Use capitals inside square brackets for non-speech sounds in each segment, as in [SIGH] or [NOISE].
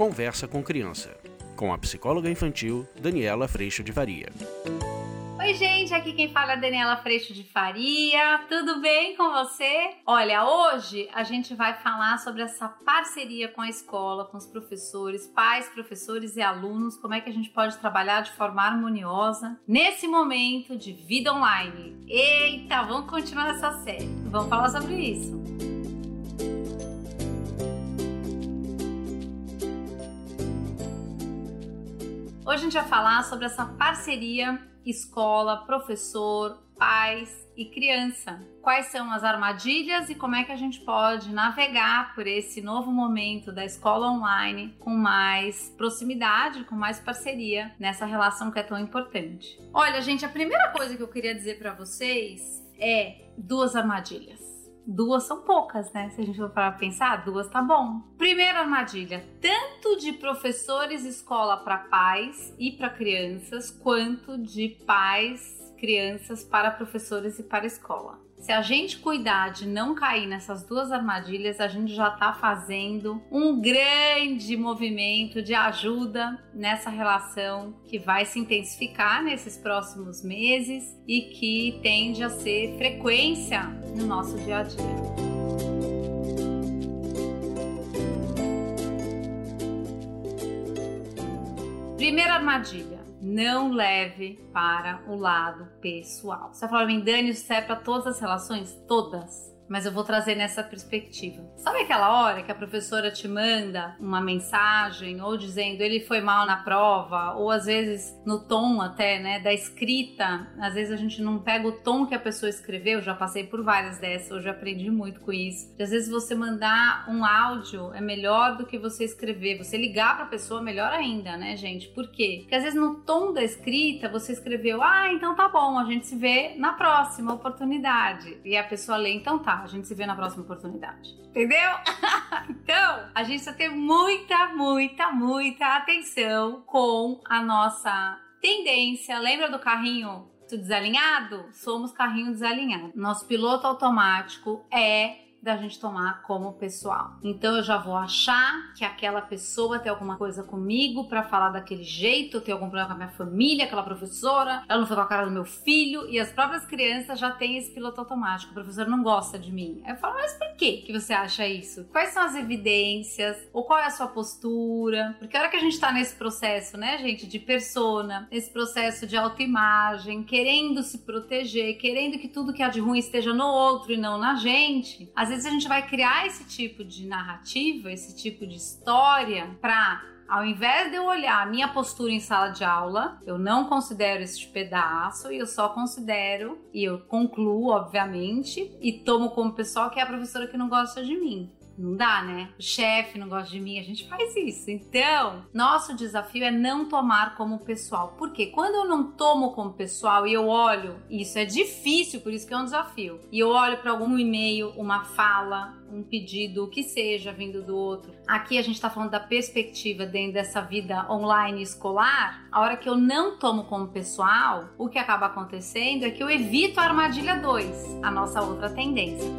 Conversa com Criança, com a psicóloga infantil Daniela Freixo de Faria. Oi, gente, aqui quem fala é Daniela Freixo de Faria. Tudo bem com você? Olha, hoje a gente vai falar sobre essa parceria com a escola, com os professores, pais, professores e alunos, como é que a gente pode trabalhar de forma harmoniosa nesse momento de vida online. Eita, vamos continuar essa série. Vamos falar sobre isso. Hoje a gente vai falar sobre essa parceria escola, professor, pais e criança. Quais são as armadilhas e como é que a gente pode navegar por esse novo momento da escola online com mais proximidade, com mais parceria nessa relação que é tão importante. Olha, gente, a primeira coisa que eu queria dizer para vocês é duas armadilhas. Duas são poucas, né? Se a gente for para pensar, duas tá bom. Primeira armadilha: tanto de professores escola para pais e para crianças, quanto de pais, crianças para professores e para escola. Se a gente cuidar de não cair nessas duas armadilhas, a gente já está fazendo um grande movimento de ajuda nessa relação que vai se intensificar nesses próximos meses e que tende a ser frequência no nosso dia a dia. Primeira armadilha não leve para o lado pessoal. Você vai falar, Dani, isso serve para todas as relações? Todas mas eu vou trazer nessa perspectiva. Sabe aquela hora que a professora te manda uma mensagem ou dizendo ele foi mal na prova, ou às vezes no tom até, né, da escrita, às vezes a gente não pega o tom que a pessoa escreveu, eu já passei por várias dessas, já aprendi muito com isso. E às vezes você mandar um áudio é melhor do que você escrever, você ligar para a pessoa melhor ainda, né, gente? Por quê? Porque às vezes no tom da escrita você escreveu: "Ah, então tá bom, a gente se vê na próxima oportunidade". E a pessoa lê: "Então tá, a gente se vê na próxima oportunidade. Entendeu? [LAUGHS] então, a gente precisa ter muita, muita, muita atenção com a nossa tendência. Lembra do carrinho desalinhado? Somos carrinho desalinhado. Nosso piloto automático é da gente tomar como pessoal. Então eu já vou achar que aquela pessoa tem alguma coisa comigo para falar daquele jeito, tem algum problema com a minha família, aquela professora, ela não foi com a cara do meu filho e as próprias crianças já têm esse piloto automático. O professor não gosta de mim. Eu falo, mas por que que você acha isso? Quais são as evidências? Ou qual é a sua postura? Porque a hora que a gente tá nesse processo, né, gente, de persona, esse processo de autoimagem, querendo se proteger, querendo que tudo que há de ruim esteja no outro e não na gente, às vezes a gente vai criar esse tipo de narrativa, esse tipo de história para ao invés de eu olhar a minha postura em sala de aula, eu não considero esse pedaço e eu só considero e eu concluo, obviamente, e tomo como pessoal que é a professora que não gosta de mim. Não dá, né? O chefe não gosta de mim, a gente faz isso. Então, nosso desafio é não tomar como pessoal. Porque quando eu não tomo como pessoal e eu olho, isso é difícil, por isso que é um desafio. E eu olho para algum e-mail, uma fala, um pedido, o que seja vindo do outro. Aqui a gente está falando da perspectiva dentro dessa vida online escolar. A hora que eu não tomo como pessoal, o que acaba acontecendo é que eu evito a armadilha 2, a nossa outra tendência.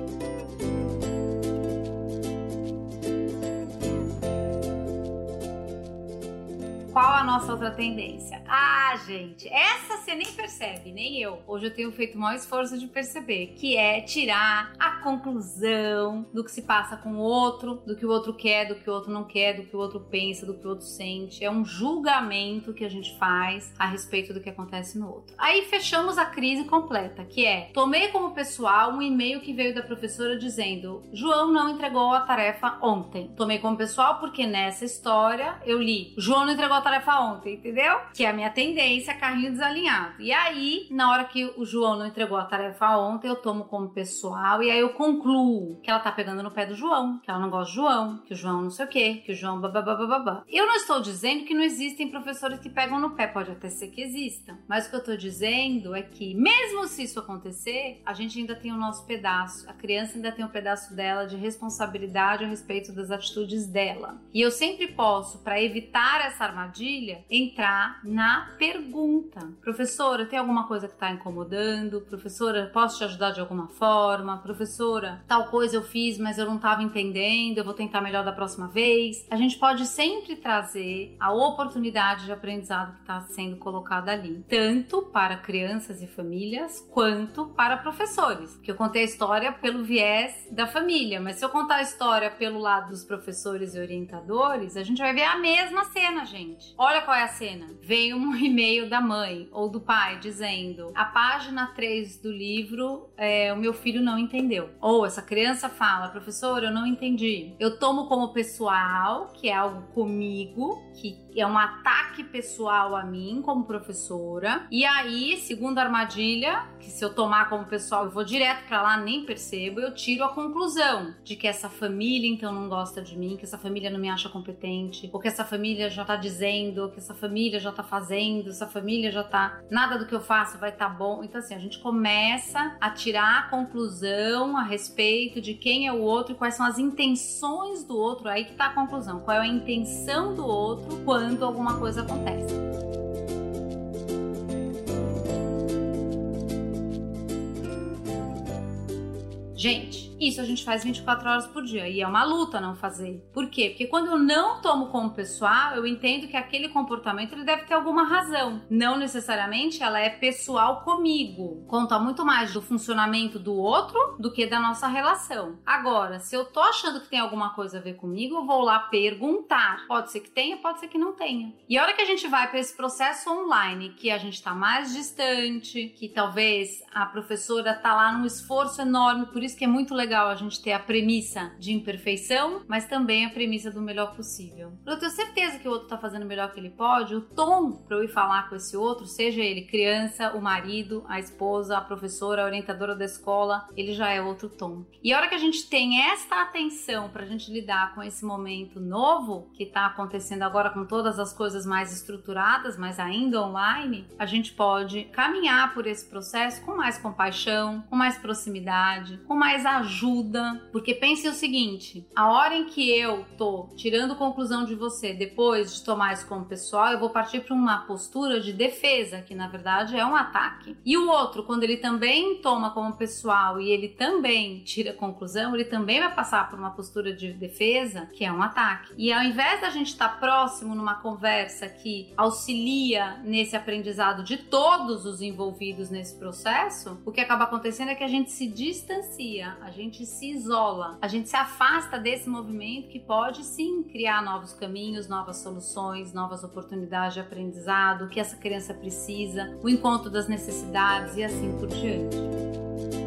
Qual a nossa outra tendência? Ah, gente, essa você nem percebe, nem eu. Hoje eu tenho feito o maior esforço de perceber, que é tirar a conclusão do que se passa com o outro, do que o outro quer, do que o outro não quer, do que o outro pensa, do que o outro sente. É um julgamento que a gente faz a respeito do que acontece no outro. Aí fechamos a crise completa, que é: tomei como pessoal um e-mail que veio da professora dizendo: João não entregou a tarefa ontem. Tomei como pessoal porque nessa história eu li: João não entregou a tarefa ontem, entendeu? Que é a minha tendência, carrinho desalinhado. E aí, na hora que o João não entregou a tarefa ontem, eu tomo como pessoal e aí eu concluo que ela tá pegando no pé do João, que ela não gosta do João, que o João não sei o quê, que o João bababababá. Eu não estou dizendo que não existem professores que pegam no pé, pode até ser que existam. Mas o que eu tô dizendo é que, mesmo se isso acontecer, a gente ainda tem o nosso pedaço. A criança ainda tem um pedaço dela de responsabilidade a respeito das atitudes dela. E eu sempre posso, para evitar essa armadilha, armadilha, entrar na pergunta. Professora, tem alguma coisa que está incomodando? Professora, posso te ajudar de alguma forma? Professora, tal coisa eu fiz, mas eu não estava entendendo, eu vou tentar melhor da próxima vez. A gente pode sempre trazer a oportunidade de aprendizado que está sendo colocada ali, tanto para crianças e famílias, quanto para professores. Que eu contei a história pelo viés da família, mas se eu contar a história pelo lado dos professores e orientadores, a gente vai ver a mesma cena, gente. Olha qual é a cena. Vem um [LAUGHS] e-mail da mãe ou do pai dizendo: a página 3 do livro é, o meu filho não entendeu. Ou essa criança fala: professor, eu não entendi. Eu tomo como pessoal, que é algo comigo, que é um ataque pessoal a mim como professora. E aí, segundo a armadilha, que se eu tomar como pessoal, eu vou direto para lá, nem percebo, eu tiro a conclusão de que essa família então não gosta de mim, que essa família não me acha competente, ou que essa família já tá dizendo, que essa família já tá fazendo, essa família já tá nada do que eu faço vai estar tá bom. Então assim, a gente começa a tirar a conclusão a respeito de quem é o outro quais são as intenções do outro, aí que tá a conclusão. Qual é a intenção do outro quando alguma coisa acontece. Gente, isso a gente faz 24 horas por dia e é uma luta não fazer. Por quê? Porque quando eu não tomo como pessoal, eu entendo que aquele comportamento ele deve ter alguma razão. Não necessariamente ela é pessoal comigo. Conta muito mais do funcionamento do outro do que da nossa relação. Agora, se eu tô achando que tem alguma coisa a ver comigo, eu vou lá perguntar. Pode ser que tenha, pode ser que não tenha. E a hora que a gente vai para esse processo online, que a gente está mais distante, que talvez a professora tá lá num esforço enorme, por isso que é muito legal legal a gente ter a premissa de imperfeição, mas também a premissa do melhor possível. Pra eu ter certeza que o outro tá fazendo o melhor que ele pode, o tom para eu ir falar com esse outro, seja ele criança, o marido, a esposa, a professora, a orientadora da escola, ele já é outro tom. E a hora que a gente tem esta atenção pra gente lidar com esse momento novo que tá acontecendo agora com todas as coisas mais estruturadas, mas ainda online, a gente pode caminhar por esse processo com mais compaixão, com mais proximidade, com mais ajuda ajuda, porque pense o seguinte: a hora em que eu tô tirando conclusão de você depois de tomar isso como pessoal, eu vou partir para uma postura de defesa, que na verdade é um ataque. E o outro, quando ele também toma como pessoal e ele também tira conclusão, ele também vai passar por uma postura de defesa, que é um ataque. E ao invés da gente estar tá próximo numa conversa que auxilia nesse aprendizado de todos os envolvidos nesse processo, o que acaba acontecendo é que a gente se distancia, a gente gente se isola, a gente se afasta desse movimento que pode sim criar novos caminhos, novas soluções, novas oportunidades de aprendizado, o que essa criança precisa, o encontro das necessidades e assim por diante.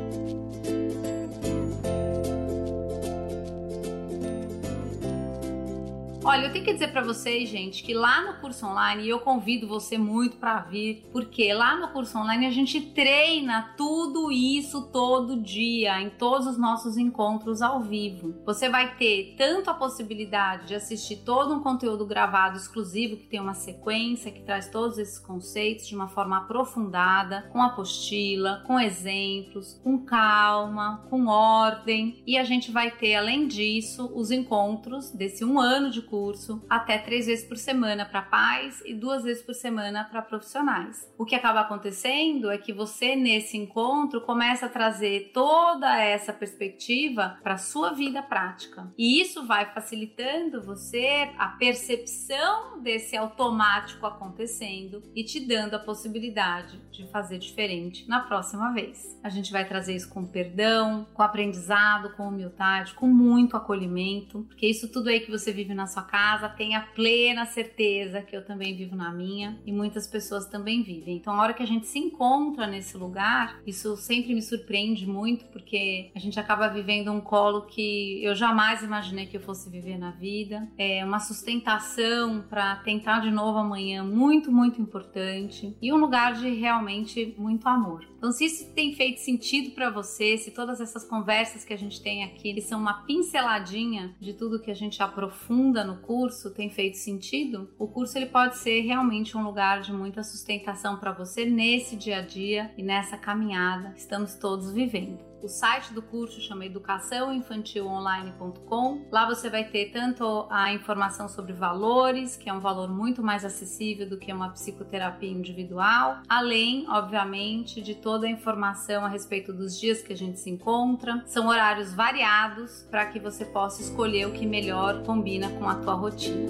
Olha, eu tenho que dizer para vocês, gente, que lá no curso online, e eu convido você muito para vir, porque lá no curso online a gente treina tudo isso todo dia, em todos os nossos encontros ao vivo. Você vai ter tanto a possibilidade de assistir todo um conteúdo gravado exclusivo, que tem uma sequência, que traz todos esses conceitos de uma forma aprofundada, com apostila, com exemplos, com calma, com ordem. E a gente vai ter, além disso, os encontros desse um ano de curso curso até três vezes por semana para pais e duas vezes por semana para profissionais. O que acaba acontecendo é que você nesse encontro começa a trazer toda essa perspectiva para sua vida prática. E isso vai facilitando você a percepção desse automático acontecendo e te dando a possibilidade de fazer diferente na próxima vez. A gente vai trazer isso com perdão, com aprendizado, com humildade, com muito acolhimento, porque isso tudo aí que você vive na sua casa, tenha plena certeza que eu também vivo na minha e muitas pessoas também vivem. Então, a hora que a gente se encontra nesse lugar, isso sempre me surpreende muito porque a gente acaba vivendo um colo que eu jamais imaginei que eu fosse viver na vida. É uma sustentação para tentar de novo amanhã, muito, muito importante e um lugar de realmente muito amor. Então, se isso tem feito sentido para você, se todas essas conversas que a gente tem aqui são uma pinceladinha de tudo que a gente aprofunda no no curso tem feito sentido, o curso ele pode ser realmente um lugar de muita sustentação para você nesse dia a dia e nessa caminhada que estamos todos vivendo. O site do curso chama educaçãoinfantilonline.com. Lá você vai ter tanto a informação sobre valores, que é um valor muito mais acessível do que uma psicoterapia individual, além, obviamente, de toda a informação a respeito dos dias que a gente se encontra. São horários variados para que você possa escolher o que melhor combina com a tua rotina.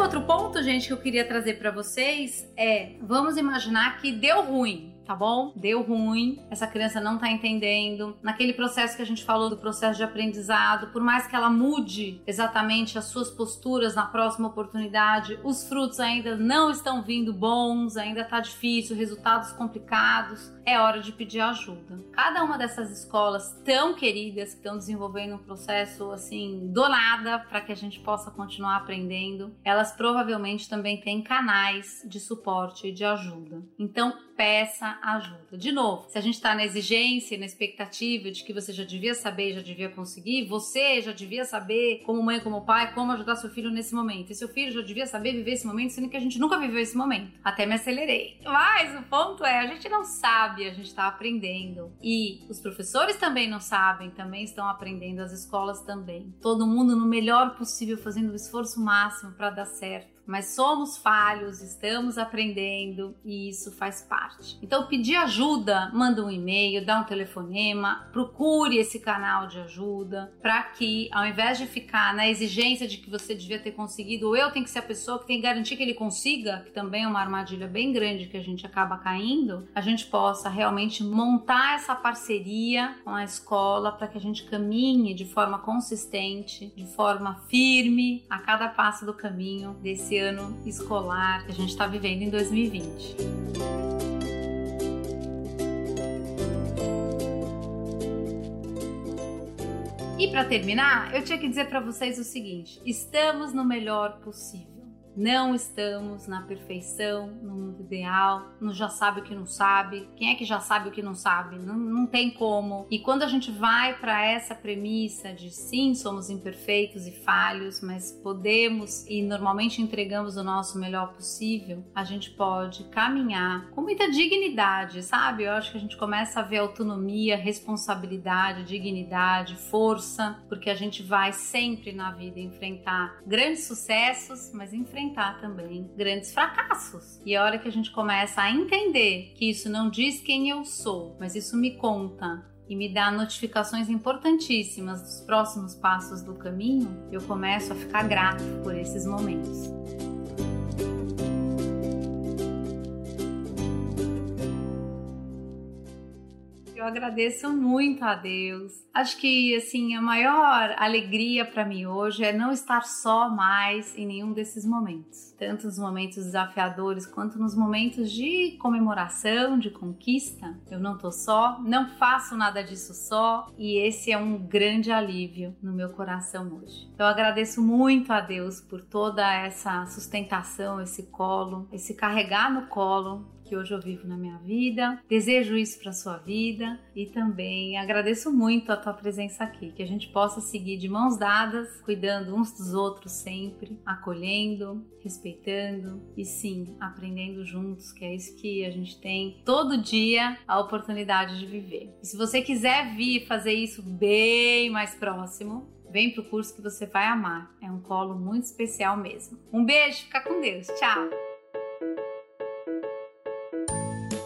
Outro ponto, gente, que eu queria trazer para vocês é: vamos imaginar que deu ruim tá bom? Deu ruim, essa criança não tá entendendo. Naquele processo que a gente falou do processo de aprendizado, por mais que ela mude exatamente as suas posturas na próxima oportunidade, os frutos ainda não estão vindo bons, ainda tá difícil, resultados complicados, é hora de pedir ajuda. Cada uma dessas escolas tão queridas que estão desenvolvendo um processo assim do nada para que a gente possa continuar aprendendo, elas provavelmente também têm canais de suporte e de ajuda. Então, peça ajuda. De novo, se a gente está na exigência, na expectativa de que você já devia saber, já devia conseguir, você já devia saber, como mãe, como pai, como ajudar seu filho nesse momento. E seu filho já devia saber viver esse momento, sendo que a gente nunca viveu esse momento. Até me acelerei. Mas o ponto é, a gente não sabe, a gente está aprendendo. E os professores também não sabem, também estão aprendendo, as escolas também. Todo mundo no melhor possível, fazendo o esforço máximo para dar certo mas somos falhos, estamos aprendendo e isso faz parte. Então, pedir ajuda, manda um e-mail, dá um telefonema, procure esse canal de ajuda para que, ao invés de ficar na exigência de que você devia ter conseguido, ou eu tenho que ser a pessoa que tem que garantir que ele consiga, que também é uma armadilha bem grande que a gente acaba caindo, a gente possa realmente montar essa parceria com a escola para que a gente caminhe de forma consistente, de forma firme a cada passo do caminho desse ano escolar que a gente está vivendo em 2020. E para terminar, eu tinha que dizer para vocês o seguinte: estamos no melhor possível. Não estamos na perfeição, no mundo ideal, no já sabe o que não sabe. Quem é que já sabe o que não sabe? Não, não tem como. E quando a gente vai para essa premissa de sim, somos imperfeitos e falhos, mas podemos e normalmente entregamos o nosso melhor possível, a gente pode caminhar com muita dignidade, sabe? Eu acho que a gente começa a ver autonomia, responsabilidade, dignidade, força, porque a gente vai sempre na vida enfrentar grandes sucessos, mas enfrentar enfrentar também grandes fracassos. E a hora que a gente começa a entender que isso não diz quem eu sou, mas isso me conta e me dá notificações importantíssimas dos próximos passos do caminho, eu começo a ficar grato por esses momentos. Eu agradeço muito a Deus. Acho que assim a maior alegria para mim hoje é não estar só mais em nenhum desses momentos, tanto nos momentos desafiadores quanto nos momentos de comemoração, de conquista. Eu não tô só, não faço nada disso só e esse é um grande alívio no meu coração hoje. Eu agradeço muito a Deus por toda essa sustentação, esse colo, esse carregar no colo que hoje eu vivo na minha vida. Desejo isso para sua vida e também agradeço muito a tua presença aqui, que a gente possa seguir de mãos dadas, cuidando uns dos outros sempre, acolhendo, respeitando e sim, aprendendo juntos, que é isso que a gente tem todo dia a oportunidade de viver. E se você quiser vir fazer isso bem mais próximo, Vem pro curso que você vai amar. É um colo muito especial mesmo. Um beijo, fica com Deus. Tchau.